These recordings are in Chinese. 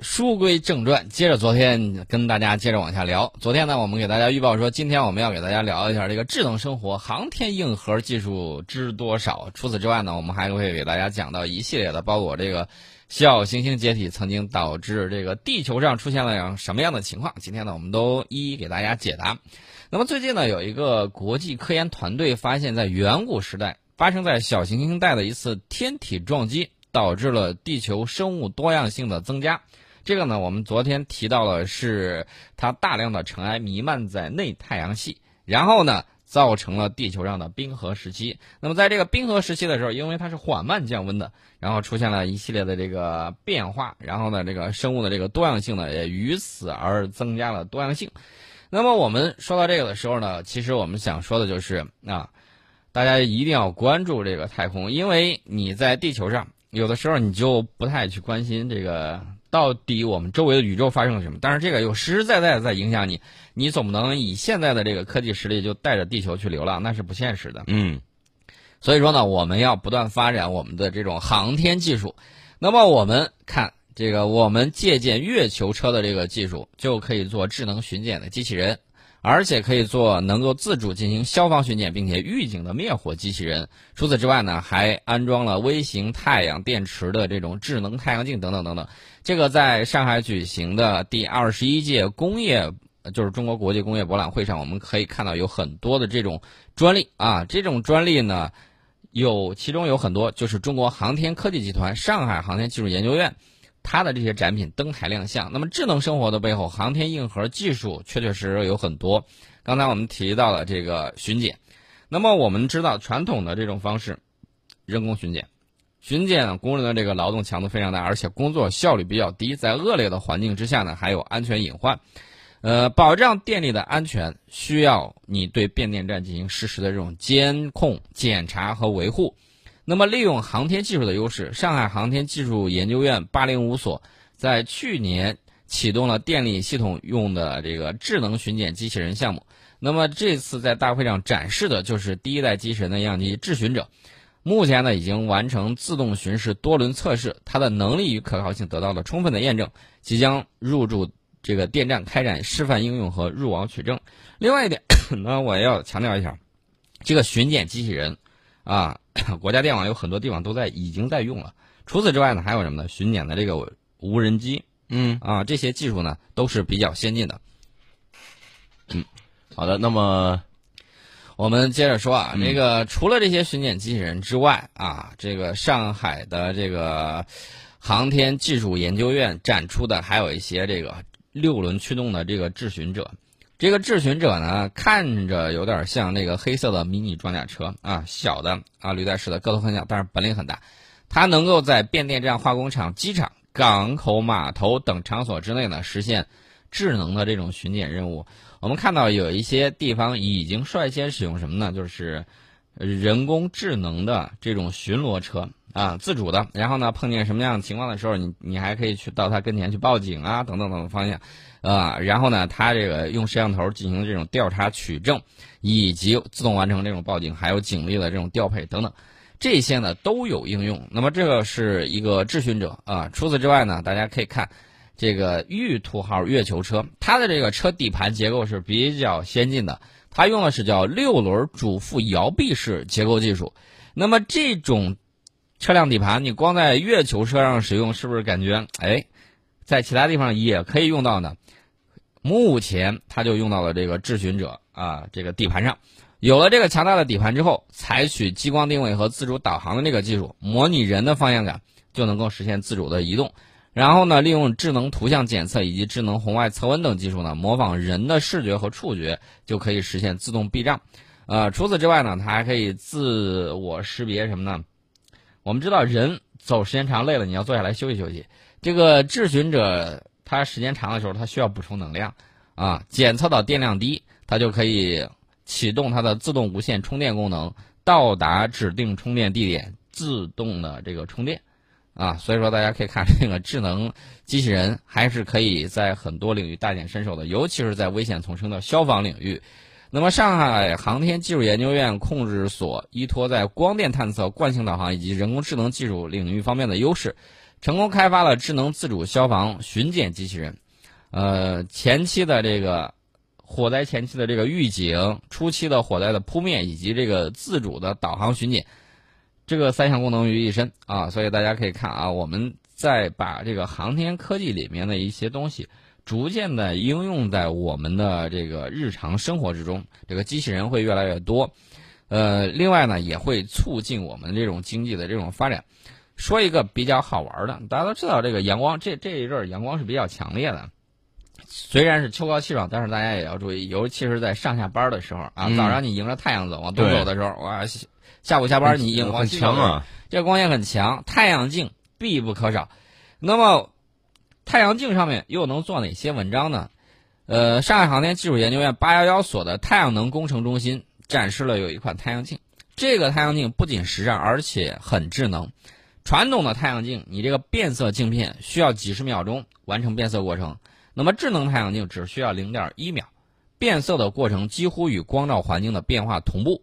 书归正传，接着昨天跟大家接着往下聊。昨天呢，我们给大家预报说，今天我们要给大家聊一下这个智能生活航天硬核技术知多少。除此之外呢，我们还会给大家讲到一系列的，包括这个小行星解体曾经导致这个地球上出现了什么样的情况。今天呢，我们都一一给大家解答。那么最近呢，有一个国际科研团队发现，在远古时代发生在小行星带的一次天体撞击，导致了地球生物多样性的增加。这个呢，我们昨天提到了，是它大量的尘埃弥漫在内太阳系，然后呢，造成了地球上的冰河时期。那么在这个冰河时期的时候，因为它是缓慢降温的，然后出现了一系列的这个变化，然后呢，这个生物的这个多样性呢，也于此而增加了多样性。那么我们说到这个的时候呢，其实我们想说的就是啊，大家一定要关注这个太空，因为你在地球上，有的时候你就不太去关心这个。到底我们周围的宇宙发生了什么？但是这个又实实在在的在影响你，你总不能以现在的这个科技实力就带着地球去流浪，那是不现实的。嗯，所以说呢，我们要不断发展我们的这种航天技术。那么我们看这个，我们借鉴月球车的这个技术，就可以做智能巡检的机器人。而且可以做能够自主进行消防巡检并且预警的灭火机器人。除此之外呢，还安装了微型太阳电池的这种智能太阳镜等等等等。这个在上海举行的第二十一届工业，就是中国国际工业博览会上，我们可以看到有很多的这种专利啊。这种专利呢，有其中有很多就是中国航天科技集团上海航天技术研究院。它的这些展品登台亮相，那么智能生活的背后，航天硬核技术确确实实有很多。刚才我们提到了这个巡检，那么我们知道传统的这种方式，人工巡检，巡检工人的这个劳动强度非常大，而且工作效率比较低，在恶劣的环境之下呢，还有安全隐患。呃，保障电力的安全，需要你对变电站进行实时的这种监控、检查和维护。那么，利用航天技术的优势，上海航天技术研究院八零五所在去年启动了电力系统用的这个智能巡检机器人项目。那么，这次在大会上展示的就是第一代机器人的样机智巡者，目前呢已经完成自动巡视多轮测试，它的能力与可靠性得到了充分的验证，即将入驻这个电站开展示范应用和入网取证。另外一点，那我要强调一下，这个巡检机器人。啊，国家电网有很多地方都在已经在用了。除此之外呢，还有什么呢？巡检的这个无人机，嗯啊，这些技术呢都是比较先进的。嗯，好的，那么我们接着说啊，这个除了这些巡检机器人之外啊，这个上海的这个航天技术研究院展出的还有一些这个六轮驱动的这个智巡者。这个质询者呢，看着有点像那个黑色的迷你装甲车啊，小的啊，履带式的，个头很小，但是本领很大。它能够在变电站、化工厂、机场、港口、码头等场所之内呢，实现智能的这种巡检任务。我们看到有一些地方已经率先使用什么呢？就是人工智能的这种巡逻车啊，自主的。然后呢，碰见什么样的情况的时候，你你还可以去到他跟前去报警啊，等等等等方向。啊，然后呢，它这个用摄像头进行这种调查取证，以及自动完成这种报警，还有警力的这种调配等等，这些呢都有应用。那么这个是一个质询者啊。除此之外呢，大家可以看这个玉兔号月球车，它的这个车底盘结构是比较先进的，它用的是叫六轮主副摇臂式结构技术。那么这种车辆底盘，你光在月球车上使用，是不是感觉哎，在其他地方也可以用到呢？目前，它就用到了这个智巡者啊，这个底盘上，有了这个强大的底盘之后，采取激光定位和自主导航的这个技术，模拟人的方向感，就能够实现自主的移动。然后呢，利用智能图像检测以及智能红外测温等技术呢，模仿人的视觉和触觉，就可以实现自动避障。呃，除此之外呢，它还可以自我识别什么呢？我们知道，人走时间长累了，你要坐下来休息休息。这个智巡者。它时间长的时候，它需要补充能量，啊，检测到电量低，它就可以启动它的自动无线充电功能，到达指定充电地点自动的这个充电，啊，所以说大家可以看这个智能机器人还是可以在很多领域大显身手的，尤其是在危险丛生的消防领域。那么，上海航天技术研究院控制所依托在光电探测、惯性导航以及人工智能技术领域方面的优势。成功开发了智能自主消防巡检机器人，呃，前期的这个火灾前期的这个预警，初期的火灾的扑灭，以及这个自主的导航巡检，这个三项功能于一身啊。所以大家可以看啊，我们在把这个航天科技里面的一些东西。逐渐的应用在我们的这个日常生活之中，这个机器人会越来越多，呃，另外呢也会促进我们这种经济的这种发展。说一个比较好玩的，大家都知道这个阳光，这这一阵儿阳光是比较强烈的，虽然是秋高气爽，但是大家也要注意，尤其是在上下班的时候啊，早上你迎着太阳走，往东走的时候，哇，下午下班你迎很强啊，这光线很强，太阳镜必不可少。那么。太阳镜上面又能做哪些文章呢？呃，上海航天技术研究院八幺幺所的太阳能工程中心展示了有一款太阳镜。这个太阳镜不仅时尚，而且很智能。传统的太阳镜，你这个变色镜片需要几十秒钟完成变色过程，那么智能太阳镜只需要零点一秒，变色的过程几乎与光照环境的变化同步。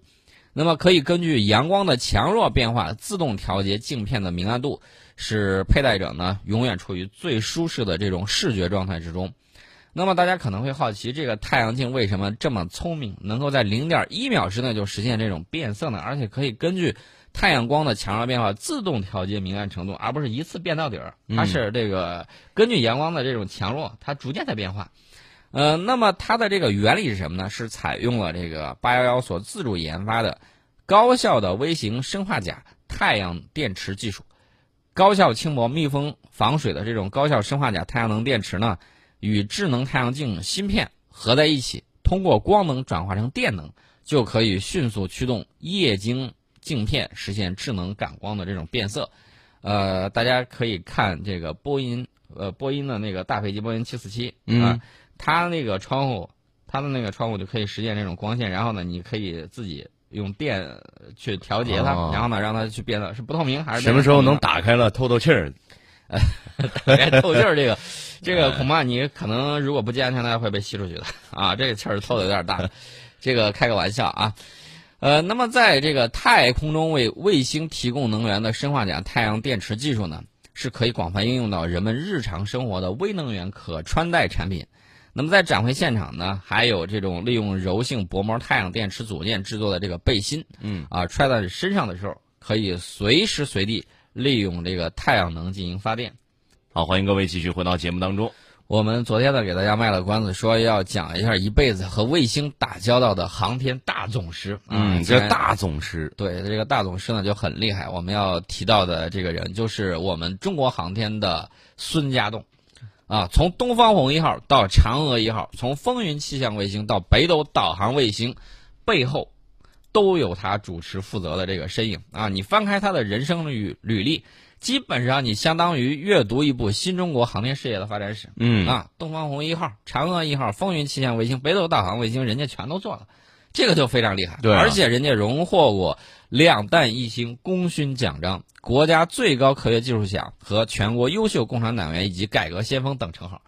那么可以根据阳光的强弱变化自动调节镜片的明暗度。使佩戴者呢永远处于最舒适的这种视觉状态之中。那么大家可能会好奇，这个太阳镜为什么这么聪明，能够在零点一秒之内就实现这种变色呢？而且可以根据太阳光的强弱变化自动调节明暗程度，而不是一次变到底儿。它是这个根据阳光的这种强弱，它逐渐在变化。呃，那么它的这个原理是什么呢？是采用了这个八幺幺所自主研发的高效的微型砷化钾太阳电池技术。高效轻薄、密封防水的这种高效砷化钾太阳能电池呢，与智能太阳镜芯片合在一起，通过光能转化成电能，就可以迅速驱动液晶镜片实现智能感光的这种变色。呃，大家可以看这个波音，呃，波音的那个大飞机波音七四七啊，它那个窗户，它的那个窗户就可以实现这种光线，然后呢，你可以自己。用电去调节它，然后呢，让它去变得是不透明还是什么时候能打开了透透气儿？透气儿这个，这个恐怕你可能如果不系安全带会被吸出去的啊！这个气儿透的有点大，这个开个玩笑啊。呃，那么在这个太空中为卫星提供能源的砷化钾太阳电池技术呢，是可以广泛应用到人们日常生活的微能源可穿戴产品。那么在展会现场呢，还有这种利用柔性薄膜太阳电池组件制作的这个背心，嗯，啊，揣在身上的时候可以随时随地利用这个太阳能进行发电。好，欢迎各位继续回到节目当中。我们昨天呢给大家卖了关子，说要讲一下一辈子和卫星打交道的航天大总师。嗯，这大总师，对，这个大总师呢就很厉害。我们要提到的这个人就是我们中国航天的孙家栋。啊，从东方红一号到嫦娥一号，从风云气象卫星到北斗导航卫星，背后都有他主持负责的这个身影啊！你翻开他的人生履履历，基本上你相当于阅读一部新中国航天事业的发展史。嗯啊，东方红一号、嫦娥一号、风云气象卫星、北斗导航卫星，人家全都做了，这个就非常厉害。对，而且人家荣获过两弹一星功勋奖章。国家最高科学技术奖和全国优秀共产党员以及改革先锋等称号，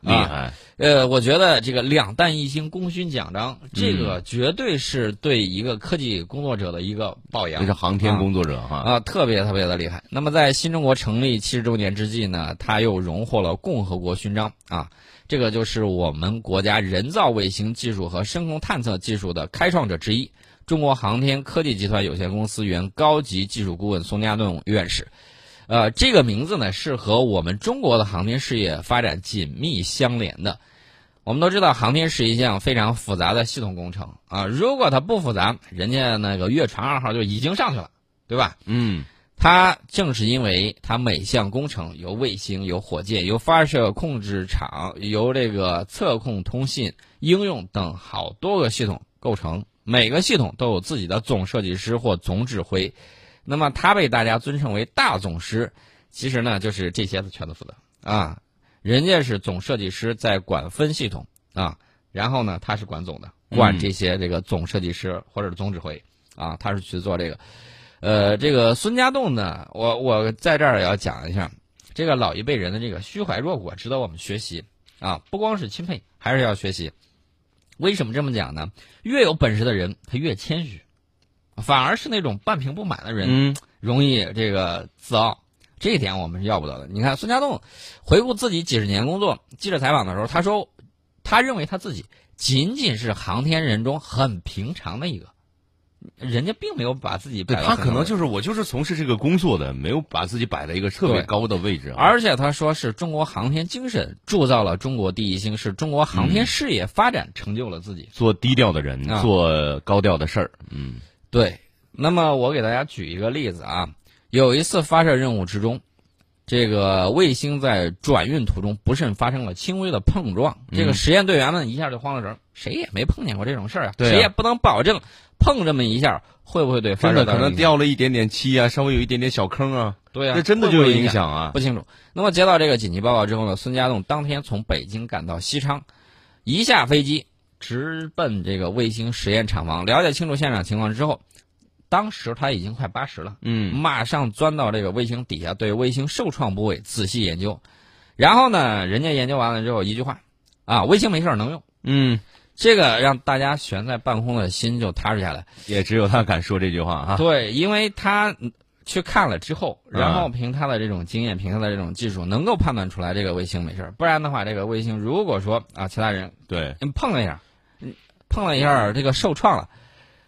厉害。呃，我觉得这个两弹一星功勋奖章，这个绝对是对一个科技工作者的一个褒扬。这是航天工作者哈啊，特别特别的厉害。那么在新中国成立七十周年之际呢，他又荣获了共和国勋章啊，这个就是我们国家人造卫星技术和深空探测技术的开创者之一。中国航天科技集团有限公司原高级技术顾问宋家栋院士，呃，这个名字呢是和我们中国的航天事业发展紧密相连的。我们都知道，航天是一项非常复杂的系统工程啊。如果它不复杂，人家那个月船二号就已经上去了，对吧？嗯，它正是因为它每项工程由卫星、由火箭、由发射控制场、由这个测控、通信、应用等好多个系统构成。每个系统都有自己的总设计师或总指挥，那么他被大家尊称为大总师，其实呢就是这些的全都负责啊。人家是总设计师在管分系统啊，然后呢他是管总的，管这些这个总设计师或者总指挥啊，他是去做这个。呃，这个孙家栋呢，我我在这儿也要讲一下，这个老一辈人的这个虚怀若谷，值得我们学习啊，不光是钦佩，还是要学习。为什么这么讲呢？越有本事的人，他越谦虚，反而是那种半瓶不满的人，容易这个自傲这一点我们是要不得的。你看孙家栋回顾自己几十年工作，记者采访的时候，他说，他认为他自己仅仅是航天人中很平常的一个，人家并没有把自己摆到对他可能就是我就是从事这个工作的，没有把自己摆在一个特别高的位置啊。而且他说是中国航天精神铸造了中国第一星，是中国航天事业发展成就了自己。做低调的人，啊做高调的事儿，嗯对，那么我给大家举一个例子啊，有一次发射任务之中，这个卫星在转运途中不慎发生了轻微的碰撞，这个实验队员们一下就慌了神儿，谁也没碰见过这种事儿啊，对啊谁也不能保证碰这么一下会不会对发真的可能掉了一点点漆啊，稍微有一点点小坑啊，对啊，这真的就有影响啊。不清楚。那么接到这个紧急报告之后呢，孙家栋当天从北京赶到西昌，一下飞机直奔这个卫星实验厂房，了解清楚现场情况之后，当时他已经快八十了，嗯马上钻到这个卫星底下，对卫星受创部位仔细研究。然后呢，人家研究完了之后，一句话，啊，卫星没事儿能用。嗯，这个让大家悬在半空的心就踏实下来。也只有他敢说这句话啊。对，因为他嗯去看了之后，啊然后凭他的这种经验，凭他的这种技术，能够判断出来这个卫星没事儿。不然的话，这个卫星如果说啊，其他人对，嗯碰了一下，嗯碰了一下这个受创了，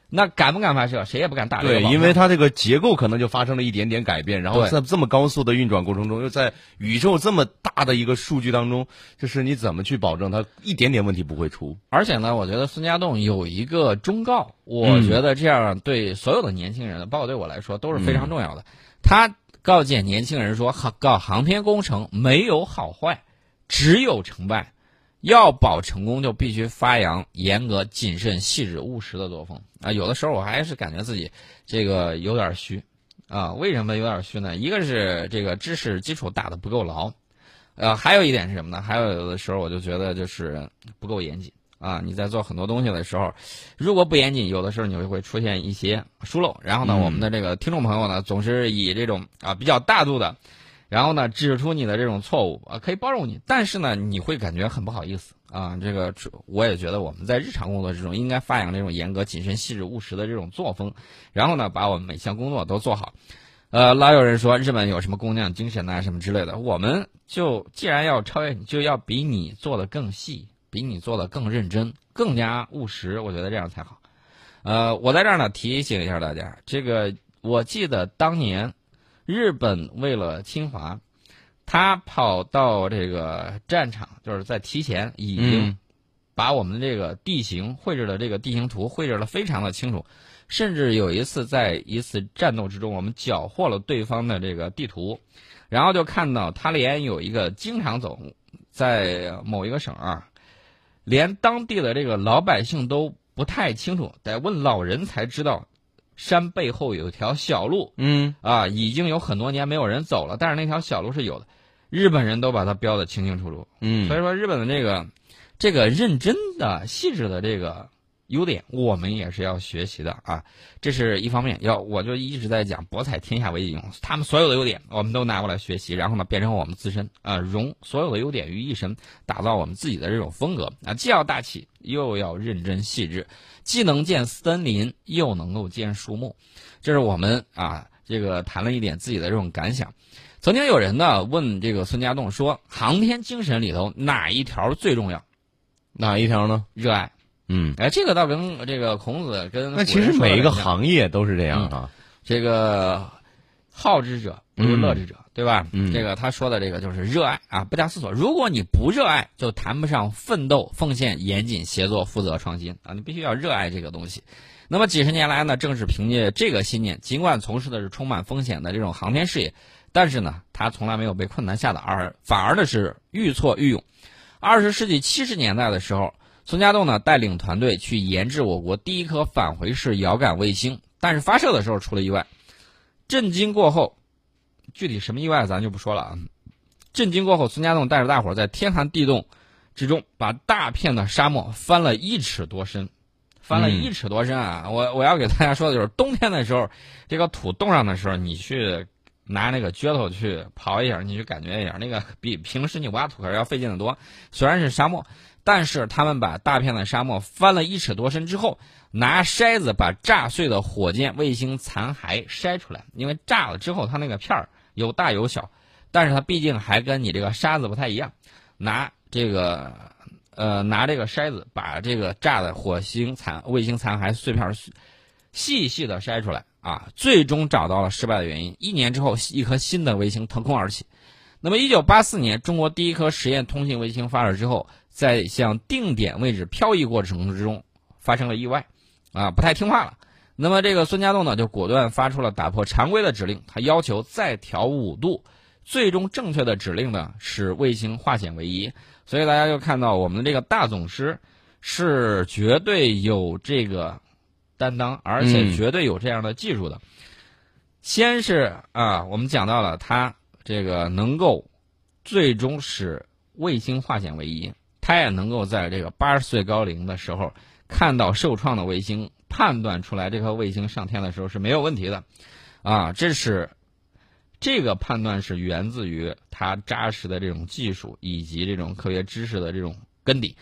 那敢不敢发射？谁也不敢打这个对，因为它这个结构可能就发生了一点点改变，然后在这么高速的运转过程中，又在宇宙这么大的一个数据当中，就是你怎么去保证它一点点问题不会出？而且呢，我觉得孙家栋有一个忠告，我嗯觉得这样对所有的年轻人，包括对我来说都是非常重要的。他告诫年轻人说，航搞航天工程没有好坏，只有成败。要保成功，就必须发扬严格、谨慎、细致、务实的作风啊！有的时候我还是感觉自己这个有点虚啊。为什么有点虚呢？一个是这个知识基础打得不够牢，呃，还有一点是什么呢？还有有的时候我就觉得就是不够严谨啊。你在做很多东西的时候，如果不严谨，有的时候你就会出现一些疏漏。然后呢，嗯我们的这个听众朋友呢，总是以这种啊比较大度的。然后呢，指出你的这种错误啊，可以包容你，但是呢，你会感觉很不好意思啊。这个我也觉得我们在日常工作之中应该发扬这种严格、谨慎、细致、务实的这种作风，然后呢，把我们每项工作都做好。呃，老有人说日本有什么工匠精神呐、什么之类的，我们就既然要超越你，就要比你做的更细，比你做的更认真，更加务实，我觉得这样才好。呃，我在这儿呢提醒一下大家，这个我记得当年。日本为了侵华，他跑到这个战场，就是在提前已经嗯把我们的这个地形绘制的这个地形图绘制的非常的清楚，甚至有一次在一次战斗之中，我们缴获了对方的这个地图，然后就看到他连有一个经常走在某一个省啊，连当地的这个老百姓都不太清楚，得问老人才知道。山背后有一条小路，嗯。啊，已经有很多年没有人走了，但是那条小路是有的，日本人都把它标的清清楚楚。嗯，所以说，日本的这个这个认真的、细致的这个优点，我们也是要学习的啊。这是一方面，要我就一直在讲博采天下为己用，他们所有的优点我们都拿过来学习，然后呢，变成我们自身啊，融所有的优点于一身，打造我们自己的这种风格啊，既要大气，又要认真细致。既能见森林，又能够见树木，这是我们啊，这个谈了一点自己的这种感想。曾经有人呢问这个孙家栋说，航天精神里头哪一条最重要？哪一条呢？热爱。嗯，哎，这个倒跟这个孔子跟那其实每一个行业都是这样啊。这个好之者不如乐之者，对吧？嗯，这个他说的这个就是热爱啊，不加思索。如果你不热爱，就谈不上奋斗、奉献、严谨、协作、负责、创新啊！你必须要热爱这个东西。那么几十年来呢，正是凭借这个信念，尽管从事的是充满风险的这种航天事业，但是呢，他从来没有被困难吓倒，而反而的是愈挫愈勇。二十世纪七十年代的时候，孙家栋呢带领团队去研制我国第一颗返回式遥感卫星，但是发射的时候出了意外。震惊过后，具体什么意外咱就不说了啊。震惊过后，孙家栋带着大伙在天寒地冻之中，把大片的沙漠翻了一尺多深，翻了一尺多深啊！嗯、我我要给大家说的就是，冬天的时候，这个土冻上的时候，你去拿那个撅头去刨一下，你去感觉一下，那个比平时你挖土坑要费劲的多。虽然是沙漠，但是他们把大片的沙漠翻了一尺多深之后。拿筛子把炸碎的火箭卫星残骸筛出来，因为炸了之后，它那个片儿有大有小，但是它毕竟还跟你这个沙子不太一样，拿这个呃拿这个筛子把这个炸的火星残卫星残骸碎片细细的筛出来啊，最终找到了失败的原因。一年之后，一颗新的卫星腾空而起。那么，一九八四年，中国第一颗实验通信卫星发射之后，在向定点位置漂移过程之中发生了意外，啊，不太听话了。那么，这个孙家栋呢，就果断发出了打破常规的指令，他要求再调五度。最终正确的指令呢是卫星化险为夷。所以大家就看到我们的这个大总师是绝对有这个担当，而且绝对有这样的技术的。先是啊，我们讲到了他这个能够最终使卫星化险为夷，他也能够在这个八十岁高龄的时候看到受创的卫星，判断出来这颗卫星上天的时候是没有问题的，啊，这是这个判断是源自于他扎实的这种技术以及这种科学知识的这种根底。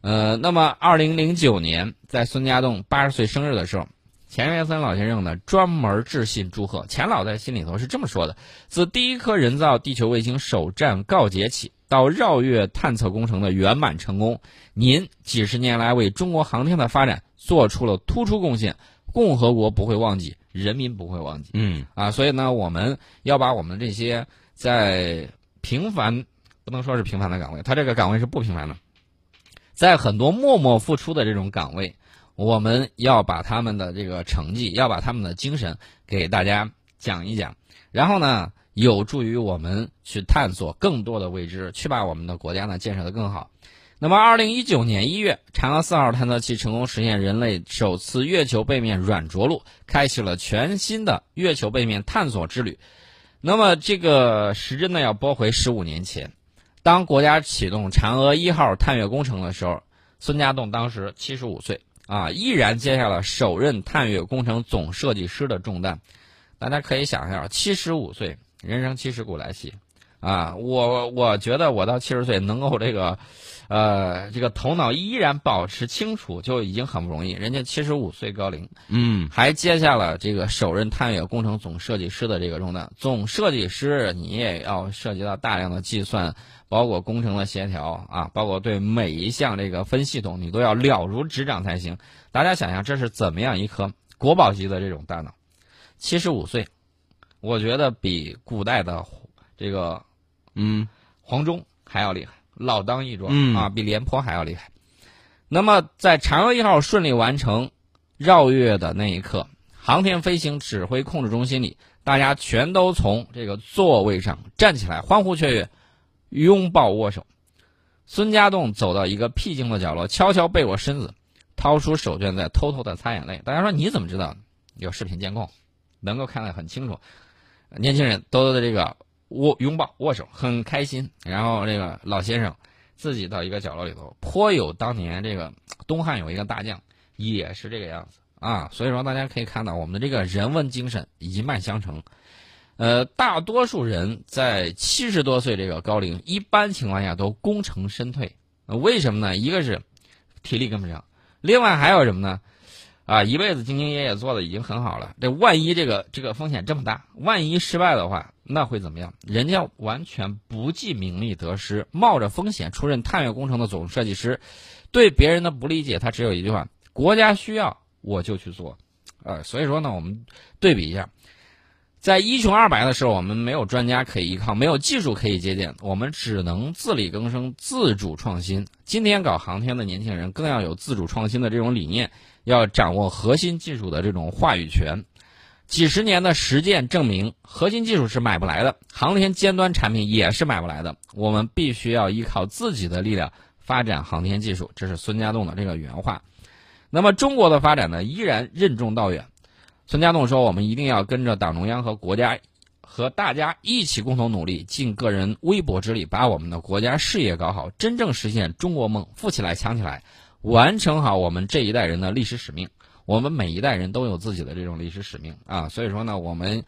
呃，那么二零零九年在孙家栋八十岁生日的时候。钱学森老先生呢，专门致信祝贺。钱老在心里头是这么说的：自第一颗人造地球卫星首战告捷起，到绕月探测工程的圆满成功，您几十年来为中国航天的发展做出了突出贡献。共和国不会忘记，人民不会忘记。嗯啊，所以呢，我们要把我们这些在平凡，不能说是平凡的岗位，他这个岗位是不平凡的，在很多默默付出的这种岗位。我们要把他们的这个成绩，要把他们的精神给大家讲一讲，然后呢，有助于我们去探索更多的未知，去把我们的国家呢建设的更好。那么，二零一九年一月，嫦娥四号探测器成功实现人类首次月球背面软着陆，开启了全新的月球背面探索之旅。那么，这个时针呢要拨回十五年前，当国家启动嫦娥一号探月工程的时候，孙家栋当时七十五岁。啊，毅然接下了首任探月工程总设计师的重担。大家可以想一下，七十五岁，人生七十古来稀，啊，我我觉得我到七十岁能够这个，呃，这个头脑依然保持清楚，就已经很不容易。人家七十五岁高龄，嗯，还接下了这个首任探月工程总设计师的这个重担。总设计师，你也要涉及到大量的计算。包括工程的协调啊，包括对每一项这个分系统，你都要了如指掌才行。大家想想，这是怎么样一颗国宝级的这种大脑？七十五岁，我觉得比古代的这个嗯黄忠还要厉害，老当益壮嗯啊，比廉颇还要厉害。那么，在嫦娥一号顺利完成绕月的那一刻，航天飞行指挥控制中心里，大家全都从这个座位上站起来，欢呼雀跃。拥抱握手，孙家栋走到一个僻静的角落，悄悄背过身子，掏出手绢在偷偷的擦眼泪。大家说你怎么知道？有视频监控，能够看得很清楚。年轻人都的这个握拥抱握手，很开心。然后这个老先生自己到一个角落里头，颇有当年这个东汉有一个大将也是这个样子啊。所以说大家可以看到我们的这个人文精神一脉相承。呃，大多数人在七十多岁这个高龄，一般情况下都功成身退。为什么呢？一个是体力跟不上，另外还有什么呢？啊，一辈子兢兢业业做的已经很好了，这万一这个这个风险这么大，万一失败的话，那会怎么样？人家完全不计名利得失，冒着风险出任探月工程的总设计师，对别人的不理解，他只有一句话：国家需要我就去做。呃，所以说呢，我们对比一下。在一穷二白的时候，我们没有专家可以依靠，没有技术可以借鉴，我们只能自力更生、自主创新。今天搞航天的年轻人更要有自主创新的这种理念，要掌握核心技术的这种话语权。几十年的实践证明，核心技术是买不来的，航天尖端产品也是买不来的。我们必须要依靠自己的力量发展航天技术，这是孙家栋的这个原话。那么中国的发展呢，依然任重道远。孙家栋说：“我们一定要跟着党中央和国家，和大家一起共同努力，尽个人微薄之力，把我们的国家事业搞好，真正实现中国梦，富起来，强起来，完成好我们这一代人的历史使命。我们每一代人都有自己的这种历史使命啊！所以说呢，我们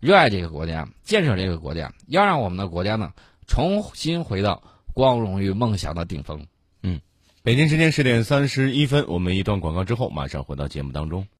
热爱这个国家，建设这个国家，要让我们的国家呢重新回到光荣与梦想的顶峰。”嗯，北京时间十点三十一分，我们一段广告之后，马上回到节目当中。